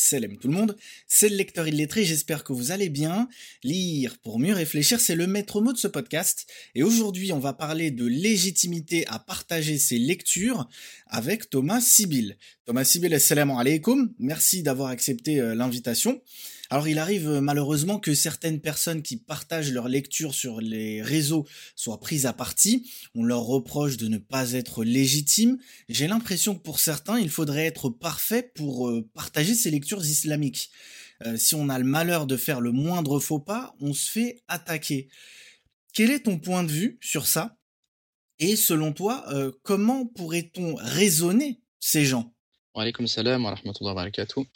Salam tout le monde, c'est le lecteur illettré, j'espère que vous allez bien. Lire pour mieux réfléchir, c'est le maître mot de ce podcast. Et aujourd'hui, on va parler de légitimité à partager ses lectures avec Thomas Sibyl. Thomas Sibyl, assalamu alaikum, merci d'avoir accepté euh, l'invitation. Alors il arrive euh, malheureusement que certaines personnes qui partagent leurs lectures sur les réseaux soient prises à partie. On leur reproche de ne pas être légitimes. J'ai l'impression que pour certains, il faudrait être parfait pour euh, partager ces lectures islamiques. Euh, si on a le malheur de faire le moindre faux pas, on se fait attaquer. Quel est ton point de vue sur ça? Et selon toi, comment pourrait-on raisonner ces gens? Salam wa rahmatullahi wa barakatuh.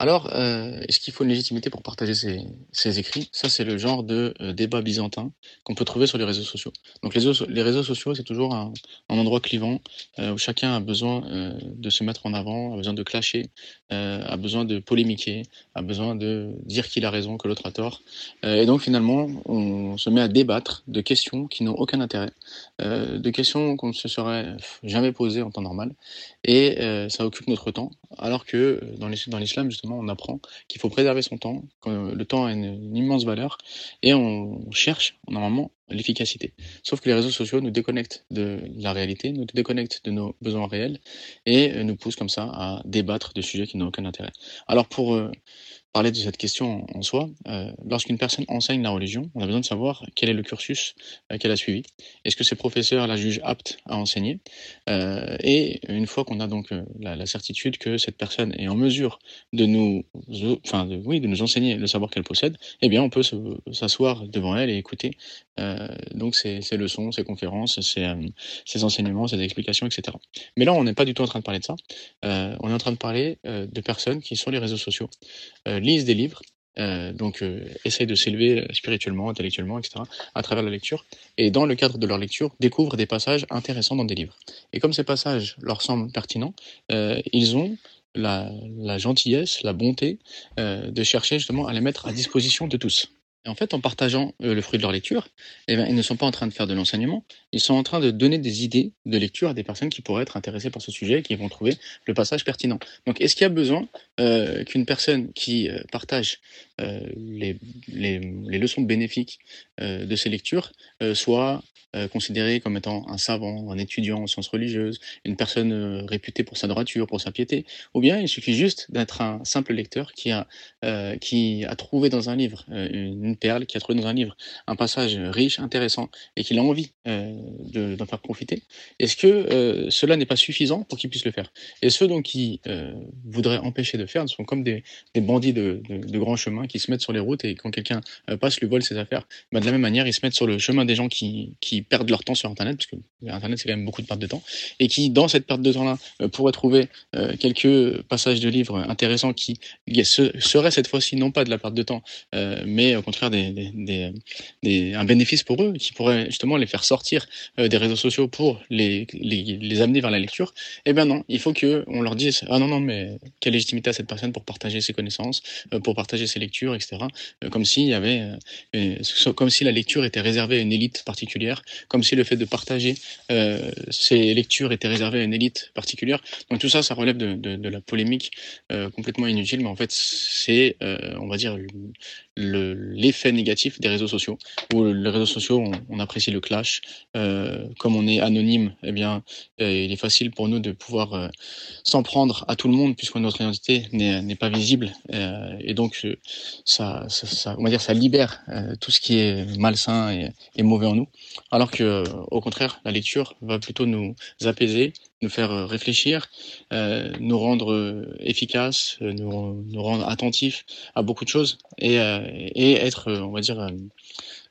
Alors, euh, est-ce qu'il faut une légitimité pour partager ses, écrits? Ça, c'est le genre de euh, débat byzantin qu'on peut trouver sur les réseaux sociaux. Donc, les, réseaux sociaux, c'est toujours un, endroit clivant euh, où chacun a besoin de se mettre en avant, a besoin de clasher, a besoin de polémiquer, a besoin de dire qu'il a raison, que l'autre a tort. et donc, finalement, on se met à débattre de questions qui n'ont aucun intérêt, de questions qu'on ne se serait jamais posées en temps normal. Et ça occupe notre temps, alors que dans l'islam, justement, on apprend qu'il faut préserver son temps, que le temps a une, immense valeur, et on cherche normalement l'efficacité. Sauf que les réseaux sociaux nous déconnectent de la réalité, nous déconnectent de nos besoins réels, et nous poussent comme ça à débattre de sujets qui n'ont aucun intérêt. Alors pour euh, parler de cette question en soi, euh, lorsqu'une personne enseigne la religion, on a besoin de savoir quel est le cursus euh, qu'elle a suivi. Est-ce que ses professeurs la jugent apte à enseigner? Euh, Et une fois qu'on a donc la, certitude que cette personne est en mesure de nous, enfin, oui, de nous enseigner le savoir qu'elle possède, eh bien, on peut s'asseoir devant elle et écouter donc ses, leçons, ses conférences, ses, ses, enseignements, ses explications, etc. Mais là, on n'est pas du tout en train de parler de ça. on est en train de parler de personnes qui, sur les réseaux sociaux, lisent des livres, euh, donc euh, essayent de s'élever euh, spirituellement, intellectuellement, etc., à travers la lecture, et dans le cadre de leur lecture, découvrent des passages intéressants dans des livres. Et comme ces passages leur semblent pertinents, ils ont la, gentillesse, la bonté de chercher justement à les mettre à disposition de tous. Et en fait, en partageant le fruit de leur lecture, eh bien, ils ne sont pas en train de faire de l'enseignement, ils sont en train de donner des idées de lecture à des personnes qui pourraient être intéressées par ce sujet et qui vont trouver le passage pertinent. Donc, est-ce qu'il y a besoin euh, qu'une personne qui euh, partage euh, les, les, leçons bénéfiques euh, de ces lectures soit considérée comme étant un savant, un étudiant en sciences religieuses, une personne réputée pour sa droiture, pour sa piété, ou bien il suffit juste d'être un simple lecteur qui a, qui a trouvé dans un livre une perle, qui a trouvé dans un livre un passage riche, intéressant, et qu'il a envie d'en faire profiter. Est-ce que cela n'est pas suffisant pour qu'il puisse le faire? Et ceux donc qui voudraient empêcher de faire sont comme des, bandits de, de, grands chemins qui se mettent sur les routes et quand quelqu'un euh, passe, lui vole ses affaires. Bah, de la même manière, ils se mettent sur le chemin des gens qui, qui perdent leur temps sur Internet, parce que Internet, c'est quand même beaucoup de perte de temps, et qui, dans cette perte de temps-là, euh, pourraient trouver euh, quelques passages de livres intéressants qui seraient cette fois-ci non pas de la perte de temps, mais au contraire des, des, un bénéfice pour eux, qui pourrait justement les faire sortir des réseaux sociaux pour les, les, amener vers la lecture. Eh bien non, il faut qu'on leur dise, ah non, non, mais quelle légitimité cette personne pour partager ses connaissances, euh, pour partager ses lectures, etc. Euh, comme s'il y avait, euh, comme si la lecture était réservée à une élite particulière, comme si le fait de partager ses lectures était réservé à une élite particulière. Donc tout ça, ça relève de, de, la polémique complètement inutile, mais en fait, c'est, on va dire, l'effet négatif des réseaux sociaux. Où les réseaux sociaux, on, apprécie le clash. comme on est anonyme, eh bien, il est facile pour nous de pouvoir s'en prendre à tout le monde, puisque notre identité n'est pas visible euh, et donc euh, ça, on va dire ça libère euh, tout ce qui est malsain et, et, mauvais en nous alors que au contraire la lecture va plutôt nous apaiser nous faire réfléchir nous rendre efficaces nous, rendre attentifs à beaucoup de choses et être on va dire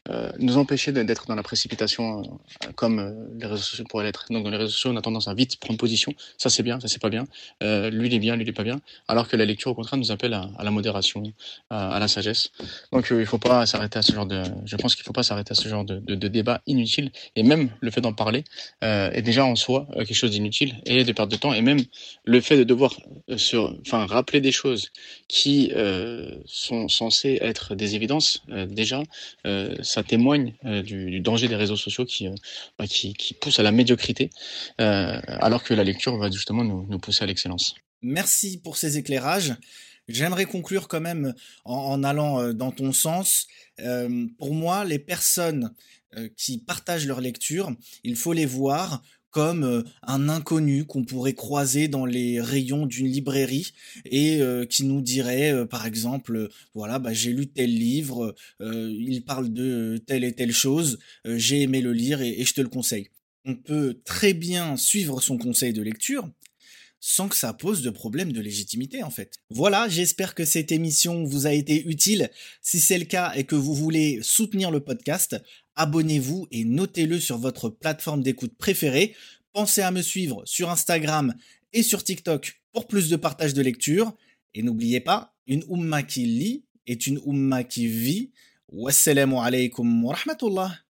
euh, nous empêcher d'être dans la précipitation euh, comme euh, les réseaux sociaux pourraient l'être. Donc dans les réseaux sociaux, on a tendance à vite prendre position. Ça c'est bien, ça c'est pas bien. lui il est bien, lui il est pas bien. Alors que la lecture au contraire nous appelle à, la modération, à, la sagesse. Donc il faut pas s'arrêter à ce genre de. Je pense qu'il faut pas s'arrêter à ce genre de, de, débat inutile. Et même le fait d'en parler est déjà en soi quelque chose d'inutile et de perte de temps. Et même le fait de devoir enfin rappeler des choses qui sont censées être des évidences déjà ça témoigne euh, du, danger des réseaux sociaux qui, euh, bah, poussent à la médiocrité, euh, alors que la lecture va justement nous, pousser à l'excellence. Merci pour ces éclairages. J'aimerais conclure quand même en, allant dans ton sens. Pour moi, les personnes qui partagent leur lecture, il faut les voir comme un inconnu qu'on pourrait croiser dans les rayons d'une librairie et qui nous dirait par exemple voilà bah, j'ai lu tel livre il parle de telle et telle chose j'ai aimé le lire et je te le conseille. On peut très bien suivre son conseil de lecture sans que ça pose de problème de légitimité en fait. Voilà, j'espère que cette émission vous a été utile. Si c'est le cas et que vous voulez soutenir le podcast, abonnez-vous et notez-le sur votre plateforme d'écoute préférée. Pensez à me suivre sur Instagram et sur TikTok pour plus de partage de lecture. Et n'oubliez pas, une umma qui lit est une umma qui vit. Wassalamu alaikum wa rahmatullah.